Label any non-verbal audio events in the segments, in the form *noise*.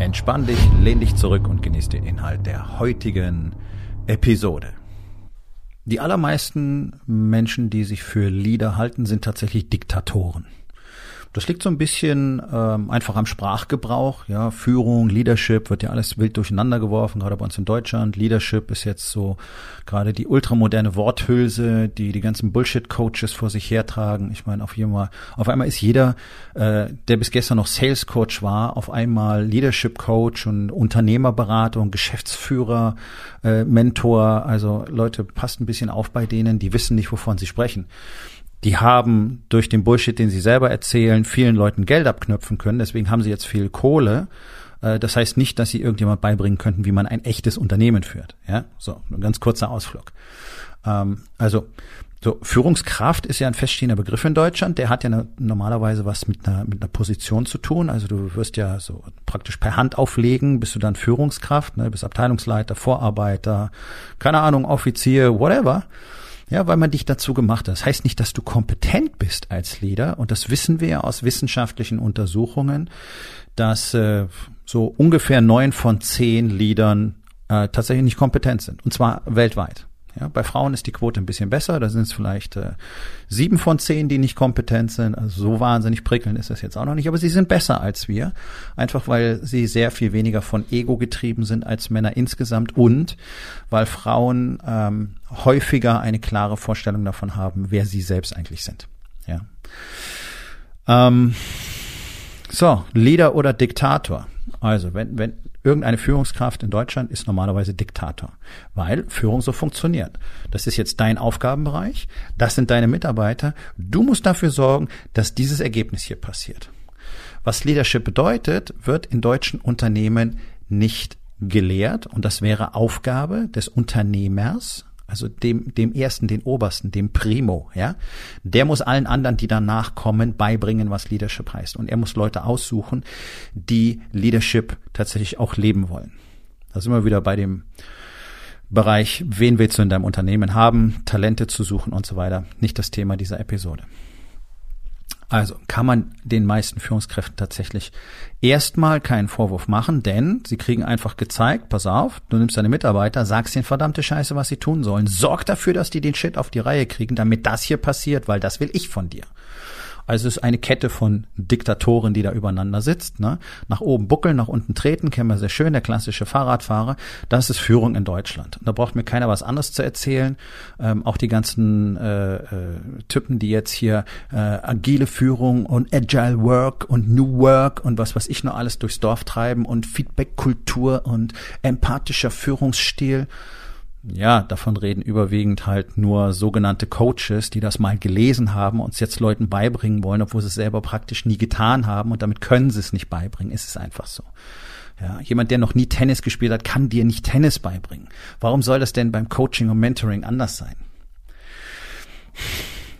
Entspann dich, lehn dich zurück und genieß den Inhalt der heutigen Episode. Die allermeisten Menschen, die sich für Leader halten, sind tatsächlich Diktatoren. Das liegt so ein bisschen ähm, einfach am Sprachgebrauch. Ja, Führung, Leadership wird ja alles wild durcheinander geworfen, gerade bei uns in Deutschland. Leadership ist jetzt so gerade die ultramoderne Worthülse, die die ganzen Bullshit-Coaches vor sich hertragen. Ich meine, auf einmal, auf einmal ist jeder, äh, der bis gestern noch Sales-Coach war, auf einmal Leadership-Coach und Unternehmerberatung, Geschäftsführer, äh, Mentor. Also Leute, passt ein bisschen auf bei denen, die wissen nicht, wovon sie sprechen die haben durch den Bullshit, den sie selber erzählen, vielen Leuten Geld abknöpfen können. Deswegen haben sie jetzt viel Kohle. Äh, das heißt nicht, dass sie irgendjemand beibringen könnten, wie man ein echtes Unternehmen führt. Ja, so ein ganz kurzer Ausflug. Ähm, also so Führungskraft ist ja ein feststehender Begriff in Deutschland. Der hat ja normalerweise was mit einer mit einer Position zu tun. Also du wirst ja so praktisch per Hand auflegen, bist du dann Führungskraft, ne, bist Abteilungsleiter, Vorarbeiter, keine Ahnung, Offizier, whatever. Ja, weil man dich dazu gemacht hat. Das heißt nicht, dass du kompetent bist als Leader. Und das wissen wir aus wissenschaftlichen Untersuchungen, dass äh, so ungefähr neun von zehn Leadern äh, tatsächlich nicht kompetent sind. Und zwar weltweit. Ja, bei Frauen ist die Quote ein bisschen besser. Da sind es vielleicht äh, sieben von zehn, die nicht kompetent sind. Also so wahnsinnig prickelnd ist das jetzt auch noch nicht. Aber sie sind besser als wir. Einfach weil sie sehr viel weniger von Ego getrieben sind als Männer insgesamt und weil Frauen ähm, häufiger eine klare Vorstellung davon haben, wer sie selbst eigentlich sind. Ja. Ähm, so, Leader oder Diktator. Also, wenn, wenn irgendeine Führungskraft in Deutschland ist normalerweise Diktator, weil Führung so funktioniert. Das ist jetzt dein Aufgabenbereich, das sind deine Mitarbeiter. Du musst dafür sorgen, dass dieses Ergebnis hier passiert. Was Leadership bedeutet, wird in deutschen Unternehmen nicht gelehrt und das wäre Aufgabe des Unternehmers, also dem, dem ersten, den obersten, dem Primo, ja, der muss allen anderen, die danach kommen, beibringen, was Leadership heißt. Und er muss Leute aussuchen, die Leadership tatsächlich auch leben wollen. Da sind wir wieder bei dem Bereich, wen willst du in deinem Unternehmen haben, Talente zu suchen und so weiter. Nicht das Thema dieser Episode. Also kann man den meisten Führungskräften tatsächlich erstmal keinen Vorwurf machen, denn sie kriegen einfach gezeigt, pass auf, du nimmst deine Mitarbeiter, sagst ihnen verdammte Scheiße, was sie tun sollen. Sorg dafür, dass die den Shit auf die Reihe kriegen, damit das hier passiert, weil das will ich von dir. Also es ist eine Kette von Diktatoren, die da übereinander sitzt. Ne? Nach oben buckeln, nach unten treten, kennen wir sehr schön, der klassische Fahrradfahrer. Das ist Führung in Deutschland. Und da braucht mir keiner was anderes zu erzählen. Ähm, auch die ganzen äh, äh, Typen, die jetzt hier äh, agile Führung und Agile Work und New Work und was was ich nur alles durchs Dorf treiben und Feedback-Kultur und empathischer Führungsstil ja, davon reden überwiegend halt nur sogenannte Coaches, die das mal gelesen haben und es jetzt Leuten beibringen wollen, obwohl sie es selber praktisch nie getan haben und damit können sie es nicht beibringen. Es ist einfach so. Ja, jemand, der noch nie Tennis gespielt hat, kann dir nicht Tennis beibringen. Warum soll das denn beim Coaching und Mentoring anders sein?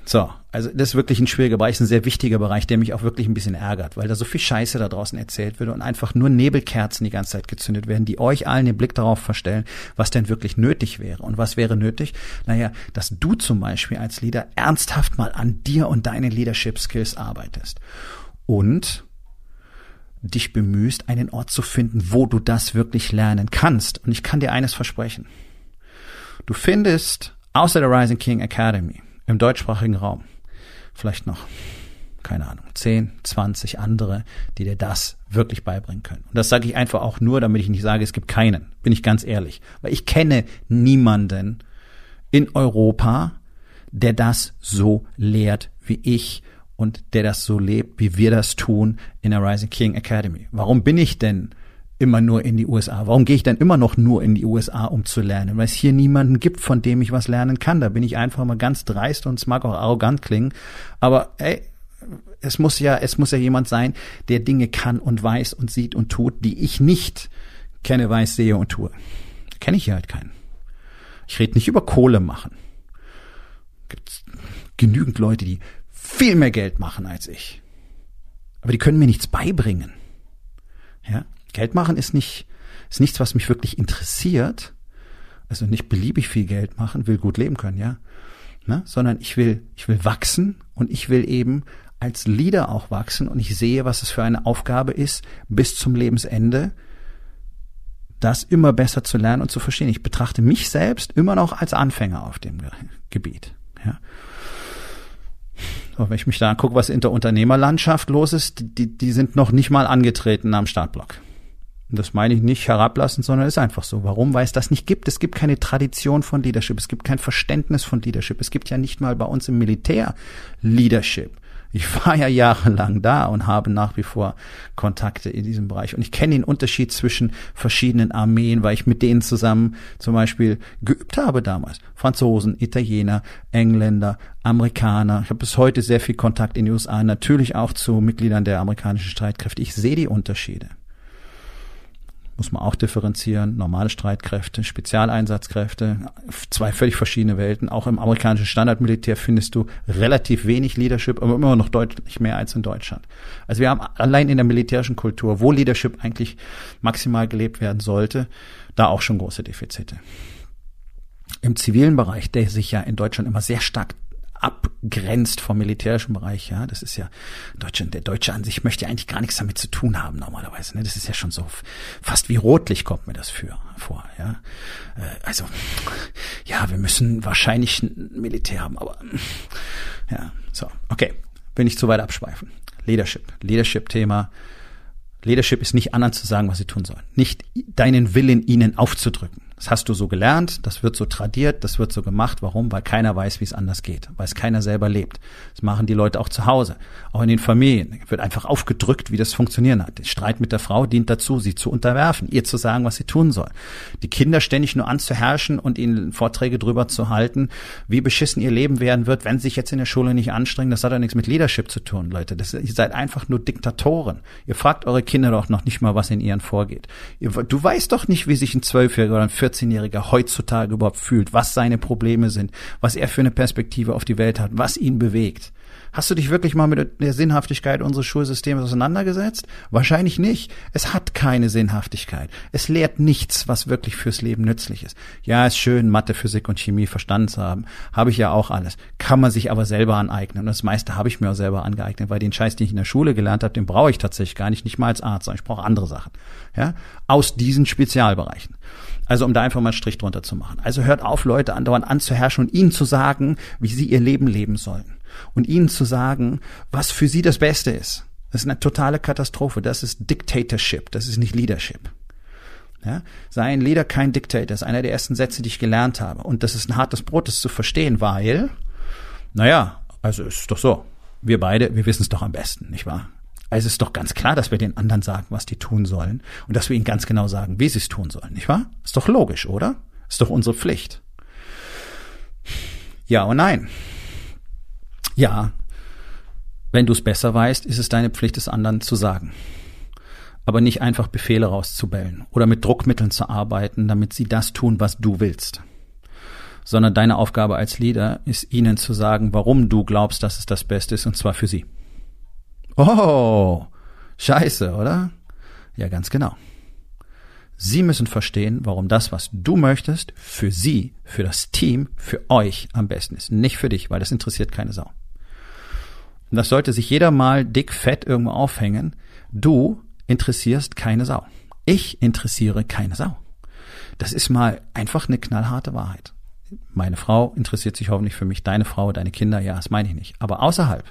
So, also das ist wirklich ein schwieriger Bereich, ein sehr wichtiger Bereich, der mich auch wirklich ein bisschen ärgert, weil da so viel Scheiße da draußen erzählt wird und einfach nur Nebelkerzen die ganze Zeit gezündet werden, die euch allen den Blick darauf verstellen, was denn wirklich nötig wäre. Und was wäre nötig? Naja, dass du zum Beispiel als Leader ernsthaft mal an dir und deinen Leadership Skills arbeitest. Und dich bemühst, einen Ort zu finden, wo du das wirklich lernen kannst. Und ich kann dir eines versprechen. Du findest außer der Rising King Academy im deutschsprachigen Raum vielleicht noch, keine Ahnung, 10, 20 andere, die dir das wirklich beibringen können. Und das sage ich einfach auch nur, damit ich nicht sage, es gibt keinen, bin ich ganz ehrlich. Weil ich kenne niemanden in Europa, der das so lehrt wie ich und der das so lebt, wie wir das tun in der Rising King Academy. Warum bin ich denn immer nur in die USA? Warum gehe ich dann immer noch nur in die USA, um zu lernen? Weil es hier niemanden gibt, von dem ich was lernen kann. Da bin ich einfach mal ganz dreist und es mag auch arrogant klingen. Aber ey, es muss ja, es muss ja jemand sein, der Dinge kann und weiß und sieht und tut, die ich nicht kenne, weiß, sehe und tue. Kenne ich hier halt keinen. Ich rede nicht über Kohle machen. Gibt genügend Leute, die viel mehr Geld machen als ich. Aber die können mir nichts beibringen. Ja? Geld machen ist nicht, ist nichts, was mich wirklich interessiert. Also nicht beliebig viel Geld machen, will gut leben können, ja. Ne? Sondern ich will, ich will wachsen und ich will eben als Leader auch wachsen und ich sehe, was es für eine Aufgabe ist, bis zum Lebensende, das immer besser zu lernen und zu verstehen. Ich betrachte mich selbst immer noch als Anfänger auf dem Gebiet. Ja. Und wenn ich mich da angucke, was in der Unternehmerlandschaft los ist, die, die sind noch nicht mal angetreten am Startblock. Das meine ich nicht herablassend, sondern ist einfach so. Warum? Weil es das nicht gibt. Es gibt keine Tradition von Leadership. Es gibt kein Verständnis von Leadership. Es gibt ja nicht mal bei uns im Militär Leadership. Ich *laughs* war ja jahrelang da und habe nach wie vor Kontakte in diesem Bereich. Und ich kenne den Unterschied zwischen verschiedenen Armeen, weil ich mit denen zusammen zum Beispiel geübt habe damals. Franzosen, Italiener, Engländer, Amerikaner. Ich habe bis heute sehr viel Kontakt in den USA, natürlich auch zu Mitgliedern der amerikanischen Streitkräfte. Ich sehe die Unterschiede muss man auch differenzieren. Normale Streitkräfte, Spezialeinsatzkräfte, zwei völlig verschiedene Welten. Auch im amerikanischen Standardmilitär findest du relativ wenig Leadership, aber immer noch deutlich mehr als in Deutschland. Also wir haben allein in der militärischen Kultur, wo Leadership eigentlich maximal gelebt werden sollte, da auch schon große Defizite. Im zivilen Bereich, der sich ja in Deutschland immer sehr stark abgrenzt vom militärischen Bereich, ja. Das ist ja Deutschland, der Deutsche an sich möchte ja eigentlich gar nichts damit zu tun haben normalerweise. Ne? Das ist ja schon so fast wie rotlich kommt mir das für vor, ja. Äh, also ja, wir müssen wahrscheinlich ein Militär haben, aber ja, so, okay, will nicht zu weit abschweifen. Leadership, Leadership-Thema. Leadership ist nicht anderen zu sagen, was sie tun sollen. Nicht deinen Willen ihnen aufzudrücken. Das hast du so gelernt, das wird so tradiert, das wird so gemacht. Warum? Weil keiner weiß, wie es anders geht, weil es keiner selber lebt. Das machen die Leute auch zu Hause, auch in den Familien. Wird einfach aufgedrückt, wie das funktionieren hat. Der Streit mit der Frau dient dazu, sie zu unterwerfen, ihr zu sagen, was sie tun soll. Die Kinder ständig nur anzuherrschen und ihnen Vorträge drüber zu halten, wie beschissen ihr Leben werden wird, wenn sie sich jetzt in der Schule nicht anstrengen. Das hat doch nichts mit Leadership zu tun, Leute. Das, ihr seid einfach nur Diktatoren. Ihr fragt eure Kinder doch noch nicht mal, was in ihren vorgeht. Ihr, du weißt doch nicht, wie sich ein Zwölfjähriger oder ein 14-Jähriger heutzutage überhaupt fühlt, was seine Probleme sind, was er für eine Perspektive auf die Welt hat, was ihn bewegt. Hast du dich wirklich mal mit der Sinnhaftigkeit unseres Schulsystems auseinandergesetzt? Wahrscheinlich nicht. Es hat keine Sinnhaftigkeit. Es lehrt nichts, was wirklich fürs Leben nützlich ist. Ja, ist schön, Mathe, Physik und Chemie verstanden zu haben. Habe ich ja auch alles. Kann man sich aber selber aneignen. Und das meiste habe ich mir auch selber angeeignet, weil den Scheiß, den ich in der Schule gelernt habe, den brauche ich tatsächlich gar nicht, nicht mal als Arzt, sondern ich brauche andere Sachen. Ja, aus diesen Spezialbereichen. Also um da einfach mal einen Strich drunter zu machen. Also hört auf, Leute andauernd anzuherrschen und ihnen zu sagen, wie sie ihr Leben leben sollen und ihnen zu sagen, was für sie das Beste ist. Das ist eine totale Katastrophe. Das ist Dictatorship. Das ist nicht Leadership. Ja? Sei ein Leader, kein Dictator. Das ist einer der ersten Sätze, die ich gelernt habe. Und das ist ein hartes Brot, das zu verstehen, weil, naja, also ist doch so. Wir beide, wir wissen es doch am besten, nicht wahr? Also ist doch ganz klar, dass wir den anderen sagen, was die tun sollen und dass wir ihnen ganz genau sagen, wie sie es tun sollen, nicht wahr? Ist doch logisch, oder? Ist doch unsere Pflicht. Ja und nein. Ja, wenn du es besser weißt, ist es deine Pflicht, es anderen zu sagen. Aber nicht einfach Befehle rauszubellen oder mit Druckmitteln zu arbeiten, damit sie das tun, was du willst. Sondern deine Aufgabe als Leader ist, ihnen zu sagen, warum du glaubst, dass es das Beste ist, und zwar für sie. Oh, scheiße, oder? Ja, ganz genau. Sie müssen verstehen, warum das, was du möchtest, für sie, für das Team, für euch am besten ist. Nicht für dich, weil das interessiert keine Sau. Und das sollte sich jeder mal dick fett irgendwo aufhängen. Du interessierst keine Sau. Ich interessiere keine Sau. Das ist mal einfach eine knallharte Wahrheit. Meine Frau interessiert sich hoffentlich für mich, deine Frau, deine Kinder, ja, das meine ich nicht. Aber außerhalb,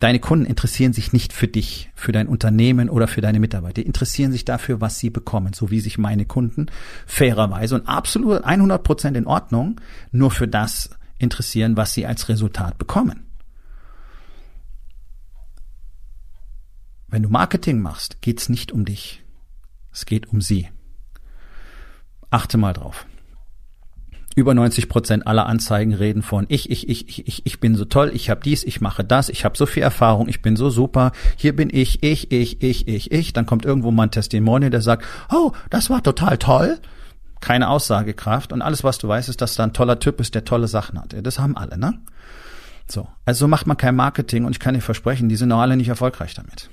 deine Kunden interessieren sich nicht für dich, für dein Unternehmen oder für deine Mitarbeiter. Die interessieren sich dafür, was sie bekommen, so wie sich meine Kunden fairerweise und absolut 100 Prozent in Ordnung nur für das interessieren, was sie als Resultat bekommen. Wenn du Marketing machst, geht's nicht um dich. Es geht um sie. Achte mal drauf. Über 90 Prozent aller Anzeigen reden von ich, ich, ich, ich, ich, ich bin so toll, ich habe dies, ich mache das, ich habe so viel Erfahrung, ich bin so super, hier bin ich, ich, ich, ich, ich, ich. Dann kommt irgendwo mal ein Testimonial, der sagt, oh, das war total toll. Keine Aussagekraft und alles, was du weißt, ist, dass da ein toller Typ ist, der tolle Sachen hat. Das haben alle, ne? So. Also macht man kein Marketing und ich kann dir versprechen, die sind auch alle nicht erfolgreich damit.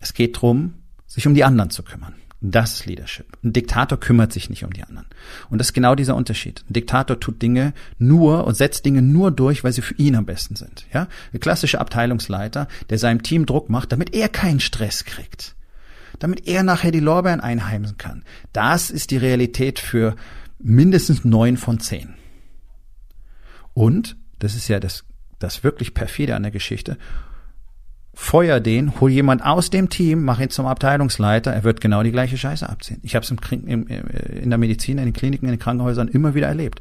Es geht drum, sich um die anderen zu kümmern. Das ist Leadership. Ein Diktator kümmert sich nicht um die anderen. Und das ist genau dieser Unterschied. Ein Diktator tut Dinge nur und setzt Dinge nur durch, weil sie für ihn am besten sind. Ja? Der klassische Abteilungsleiter, der seinem Team Druck macht, damit er keinen Stress kriegt. Damit er nachher die Lorbeeren einheimsen kann. Das ist die Realität für mindestens neun von zehn. Und, das ist ja das, das wirklich perfide an der Geschichte, feuer den, hol jemand aus dem Team, mach ihn zum Abteilungsleiter, er wird genau die gleiche Scheiße abziehen. Ich habe es in der Medizin, in den Kliniken, in den Krankenhäusern immer wieder erlebt.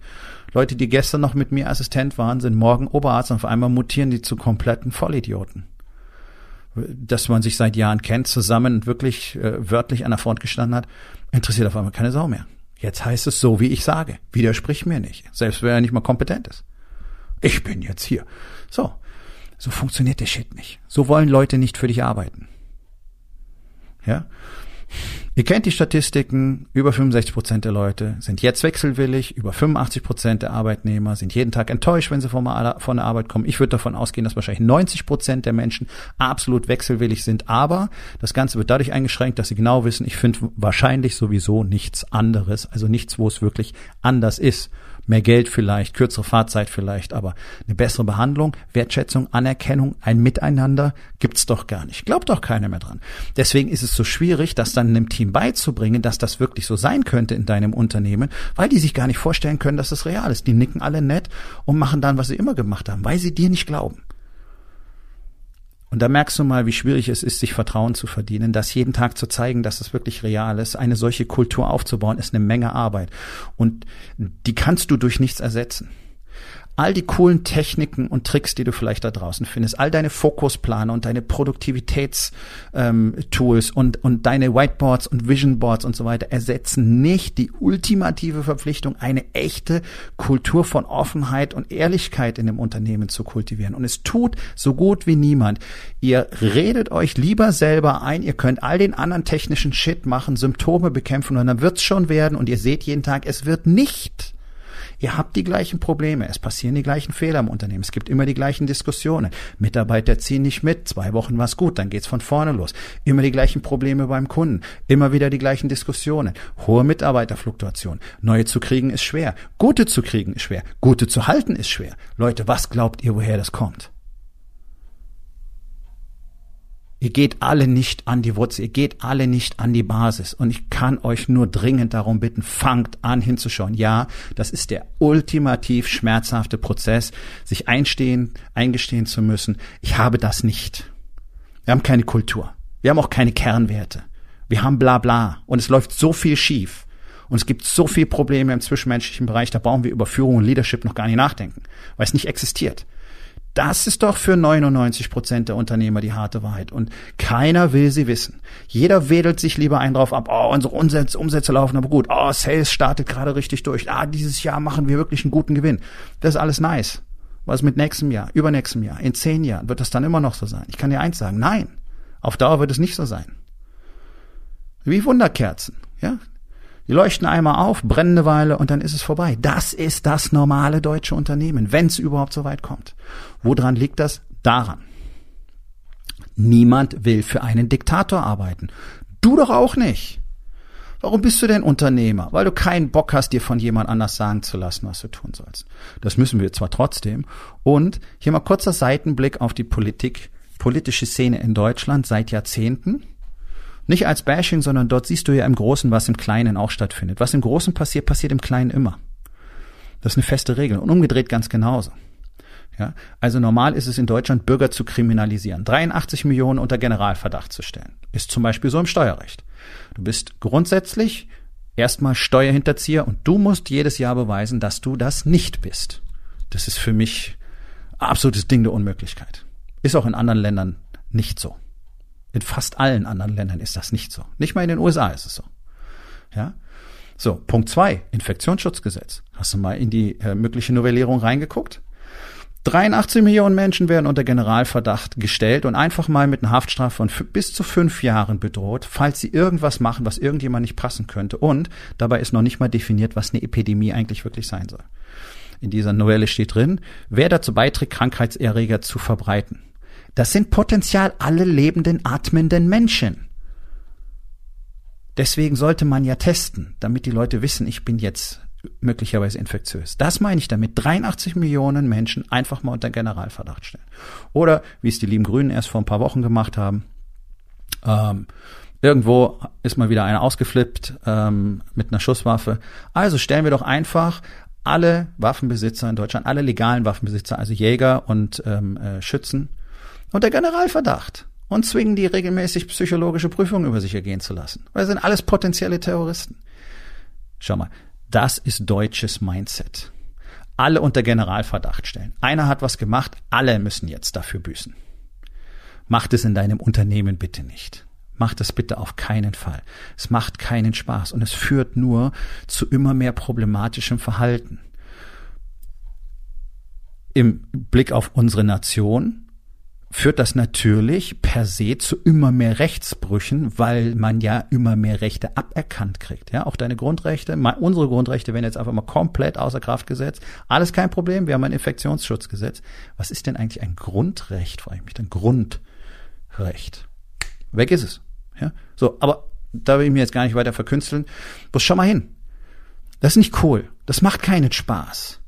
Leute, die gestern noch mit mir Assistent waren, sind morgen Oberarzt und auf einmal mutieren die zu kompletten Vollidioten. Dass man sich seit Jahren kennt, zusammen und wirklich äh, wörtlich an der Front gestanden hat, interessiert auf einmal keine Sau mehr. Jetzt heißt es so, wie ich sage. Widersprich mir nicht. Selbst wenn er nicht mal kompetent ist. Ich bin jetzt hier. So. So funktioniert der Shit nicht. So wollen Leute nicht für dich arbeiten. Ja? Ihr kennt die Statistiken, über 65 Prozent der Leute sind jetzt wechselwillig, über 85 Prozent der Arbeitnehmer sind jeden Tag enttäuscht, wenn sie von der Arbeit kommen. Ich würde davon ausgehen, dass wahrscheinlich 90 Prozent der Menschen absolut wechselwillig sind, aber das Ganze wird dadurch eingeschränkt, dass sie genau wissen, ich finde wahrscheinlich sowieso nichts anderes, also nichts, wo es wirklich anders ist mehr Geld vielleicht, kürzere Fahrzeit vielleicht, aber eine bessere Behandlung, Wertschätzung, Anerkennung, ein Miteinander gibt's doch gar nicht. Glaubt doch keiner mehr dran. Deswegen ist es so schwierig, das dann einem Team beizubringen, dass das wirklich so sein könnte in deinem Unternehmen, weil die sich gar nicht vorstellen können, dass es real ist. Die nicken alle nett und machen dann, was sie immer gemacht haben, weil sie dir nicht glauben. Und da merkst du mal, wie schwierig es ist, sich Vertrauen zu verdienen, das jeden Tag zu zeigen, dass es wirklich real ist. Eine solche Kultur aufzubauen, ist eine Menge Arbeit. Und die kannst du durch nichts ersetzen all die coolen Techniken und Tricks, die du vielleicht da draußen findest, all deine Fokusplaner und deine Produktivitätstools ähm, und, und deine Whiteboards und Visionboards und so weiter ersetzen nicht die ultimative Verpflichtung, eine echte Kultur von Offenheit und Ehrlichkeit in dem Unternehmen zu kultivieren. Und es tut so gut wie niemand. Ihr redet euch lieber selber ein, ihr könnt all den anderen technischen Shit machen, Symptome bekämpfen und dann wird's schon werden und ihr seht jeden Tag, es wird nicht. Ihr habt die gleichen Probleme, es passieren die gleichen Fehler im Unternehmen, es gibt immer die gleichen Diskussionen. Mitarbeiter ziehen nicht mit, zwei Wochen war's gut, dann geht's von vorne los. Immer die gleichen Probleme beim Kunden, immer wieder die gleichen Diskussionen. Hohe Mitarbeiterfluktuation. Neue zu kriegen ist schwer, gute zu kriegen ist schwer, gute zu halten ist schwer. Leute, was glaubt ihr, woher das kommt? Ihr geht alle nicht an die Wurzel, ihr geht alle nicht an die Basis. Und ich kann euch nur dringend darum bitten, fangt an hinzuschauen. Ja, das ist der ultimativ schmerzhafte Prozess, sich einstehen, eingestehen zu müssen. Ich habe das nicht. Wir haben keine Kultur. Wir haben auch keine Kernwerte. Wir haben bla bla. Und es läuft so viel schief. Und es gibt so viele Probleme im zwischenmenschlichen Bereich, da brauchen wir über Führung und Leadership noch gar nicht nachdenken, weil es nicht existiert. Das ist doch für 99 Prozent der Unternehmer die harte Wahrheit. Und keiner will sie wissen. Jeder wedelt sich lieber einen drauf ab. Oh, unsere Umsätze, Umsätze laufen aber gut. Oh, Sales startet gerade richtig durch. Ah, dieses Jahr machen wir wirklich einen guten Gewinn. Das ist alles nice. Was mit nächstem Jahr, übernächstem Jahr, in zehn Jahren wird das dann immer noch so sein? Ich kann dir eins sagen. Nein. Auf Dauer wird es nicht so sein. Wie Wunderkerzen. Ja, die leuchten einmal auf, brennen eine Weile und dann ist es vorbei. Das ist das normale deutsche Unternehmen, wenn es überhaupt so weit kommt. Woran liegt das? Daran. Niemand will für einen Diktator arbeiten. Du doch auch nicht. Warum bist du denn Unternehmer? Weil du keinen Bock hast, dir von jemand anders sagen zu lassen, was du tun sollst. Das müssen wir zwar trotzdem. Und hier mal kurzer Seitenblick auf die Politik, politische Szene in Deutschland seit Jahrzehnten. Nicht als Bashing, sondern dort siehst du ja im Großen, was im Kleinen auch stattfindet. Was im Großen passiert, passiert im Kleinen immer. Das ist eine feste Regel und umgedreht ganz genauso. Ja, also normal ist es in Deutschland, Bürger zu kriminalisieren. 83 Millionen unter Generalverdacht zu stellen. Ist zum Beispiel so im Steuerrecht. Du bist grundsätzlich erstmal Steuerhinterzieher und du musst jedes Jahr beweisen, dass du das nicht bist. Das ist für mich absolutes Ding der Unmöglichkeit. Ist auch in anderen Ländern nicht so. In fast allen anderen Ländern ist das nicht so. Nicht mal in den USA ist es so. Ja? So, Punkt zwei, Infektionsschutzgesetz. Hast du mal in die äh, mögliche Novellierung reingeguckt? 83 Millionen Menschen werden unter Generalverdacht gestellt und einfach mal mit einer Haftstrafe von bis zu fünf Jahren bedroht, falls sie irgendwas machen, was irgendjemand nicht passen könnte. Und dabei ist noch nicht mal definiert, was eine Epidemie eigentlich wirklich sein soll. In dieser Novelle steht drin, wer dazu beiträgt, Krankheitserreger zu verbreiten. Das sind potenziell alle lebenden, atmenden Menschen. Deswegen sollte man ja testen, damit die Leute wissen, ich bin jetzt möglicherweise infektiös. Das meine ich damit. 83 Millionen Menschen einfach mal unter Generalverdacht stellen. Oder, wie es die lieben Grünen erst vor ein paar Wochen gemacht haben, ähm, irgendwo ist mal wieder einer ausgeflippt ähm, mit einer Schusswaffe. Also stellen wir doch einfach alle Waffenbesitzer in Deutschland, alle legalen Waffenbesitzer, also Jäger und ähm, äh, Schützen, unter Generalverdacht und zwingen die regelmäßig psychologische Prüfungen über sich ergehen zu lassen. Weil das sind alles potenzielle Terroristen. Schau mal, das ist deutsches Mindset. Alle unter Generalverdacht stellen. Einer hat was gemacht, alle müssen jetzt dafür büßen. Macht es in deinem Unternehmen bitte nicht. Macht es bitte auf keinen Fall. Es macht keinen Spaß und es führt nur zu immer mehr problematischem Verhalten. Im Blick auf unsere Nation führt das natürlich per se zu immer mehr Rechtsbrüchen, weil man ja immer mehr Rechte aberkannt kriegt. Ja, auch deine Grundrechte, unsere Grundrechte werden jetzt einfach mal komplett außer Kraft gesetzt. Alles kein Problem, wir haben ein Infektionsschutzgesetz. Was ist denn eigentlich ein Grundrecht, frage ich mich, ein Grundrecht? Weg ist es. Ja, so, aber da will ich mir jetzt gar nicht weiter verkünsteln. Bloß schau mal hin. Das ist nicht cool. Das macht keinen Spaß.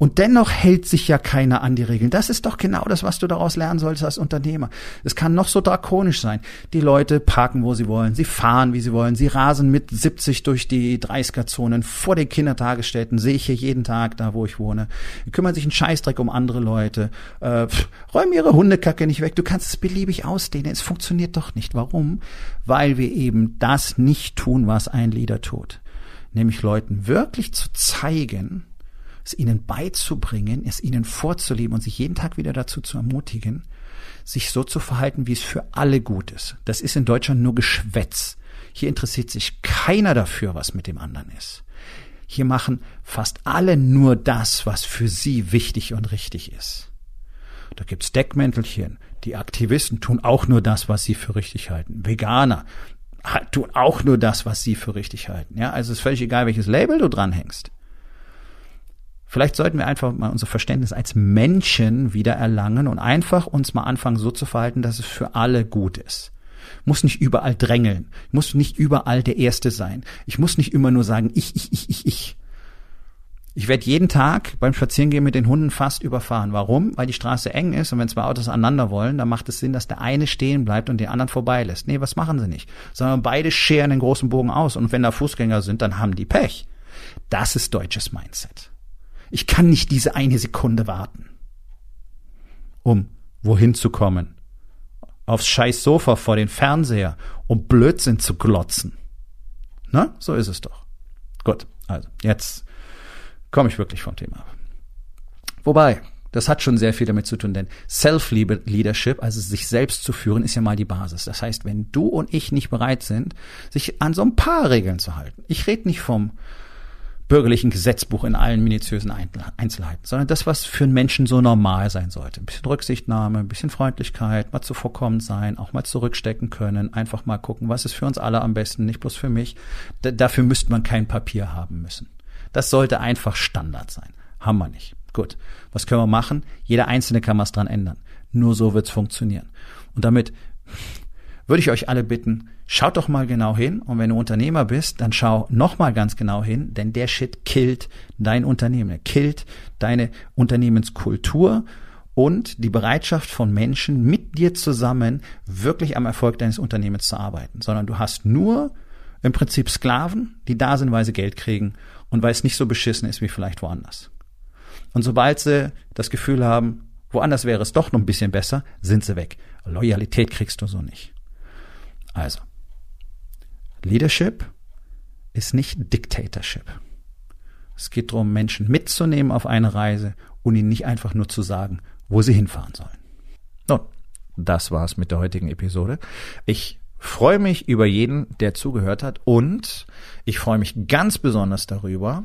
Und dennoch hält sich ja keiner an die Regeln. Das ist doch genau das, was du daraus lernen solltest als Unternehmer. Es kann noch so drakonisch sein. Die Leute parken, wo sie wollen, sie fahren, wie sie wollen, sie rasen mit 70 durch die 30er-Zonen vor den Kindertagesstätten, sehe ich hier jeden Tag da, wo ich wohne. Die kümmern sich einen Scheißdreck um andere Leute, äh, pff, räumen ihre Hundekacke nicht weg. Du kannst es beliebig ausdehnen. Es funktioniert doch nicht. Warum? Weil wir eben das nicht tun, was ein Leader tut. Nämlich Leuten wirklich zu zeigen, es ihnen beizubringen, es ihnen vorzuleben und sich jeden Tag wieder dazu zu ermutigen, sich so zu verhalten, wie es für alle gut ist. Das ist in Deutschland nur Geschwätz. Hier interessiert sich keiner dafür, was mit dem anderen ist. Hier machen fast alle nur das, was für sie wichtig und richtig ist. Da gibt's Deckmäntelchen. Die Aktivisten tun auch nur das, was sie für richtig halten. Veganer tun auch nur das, was sie für richtig halten. Ja, also es ist völlig egal, welches Label du dranhängst. Vielleicht sollten wir einfach mal unser Verständnis als Menschen wieder erlangen und einfach uns mal anfangen, so zu verhalten, dass es für alle gut ist. Muss nicht überall drängeln. Muss nicht überall der Erste sein. Ich muss nicht immer nur sagen, ich, ich, ich, ich, ich. Ich werde jeden Tag beim Spazierengehen mit den Hunden fast überfahren. Warum? Weil die Straße eng ist und wenn zwei Autos aneinander wollen, dann macht es Sinn, dass der eine stehen bleibt und den anderen vorbeilässt. Nee, was machen sie nicht? Sondern beide scheren den großen Bogen aus und wenn da Fußgänger sind, dann haben die Pech. Das ist deutsches Mindset. Ich kann nicht diese eine Sekunde warten, um wohin zu kommen. Aufs scheiß Sofa vor den Fernseher, um Blödsinn zu glotzen. Na, so ist es doch. Gut, also jetzt komme ich wirklich vom Thema ab. Wobei, das hat schon sehr viel damit zu tun, denn Self-Leadership, also sich selbst zu führen, ist ja mal die Basis. Das heißt, wenn du und ich nicht bereit sind, sich an so ein paar Regeln zu halten. Ich rede nicht vom bürgerlichen Gesetzbuch in allen minutiösen Einzelheiten, sondern das, was für einen Menschen so normal sein sollte. Ein bisschen Rücksichtnahme, ein bisschen Freundlichkeit, mal zuvorkommend sein, auch mal zurückstecken können, einfach mal gucken, was ist für uns alle am besten, nicht bloß für mich. D dafür müsste man kein Papier haben müssen. Das sollte einfach Standard sein. Haben wir nicht. Gut. Was können wir machen? Jeder Einzelne kann was dran ändern. Nur so wird's funktionieren. Und damit würde ich euch alle bitten, schaut doch mal genau hin und wenn du Unternehmer bist, dann schau noch mal ganz genau hin, denn der Shit killt dein Unternehmen, er killt deine Unternehmenskultur und die Bereitschaft von Menschen mit dir zusammen wirklich am Erfolg deines Unternehmens zu arbeiten, sondern du hast nur im Prinzip Sklaven, die da sind, weil sie Geld kriegen und weil es nicht so beschissen ist wie vielleicht woanders. Und sobald sie das Gefühl haben, woanders wäre es doch noch ein bisschen besser, sind sie weg. Loyalität kriegst du so nicht. Also, Leadership ist nicht Dictatorship. Es geht darum, Menschen mitzunehmen auf eine Reise und ihnen nicht einfach nur zu sagen, wo sie hinfahren sollen. Nun, das war's mit der heutigen Episode. Ich freue mich über jeden, der zugehört hat und ich freue mich ganz besonders darüber,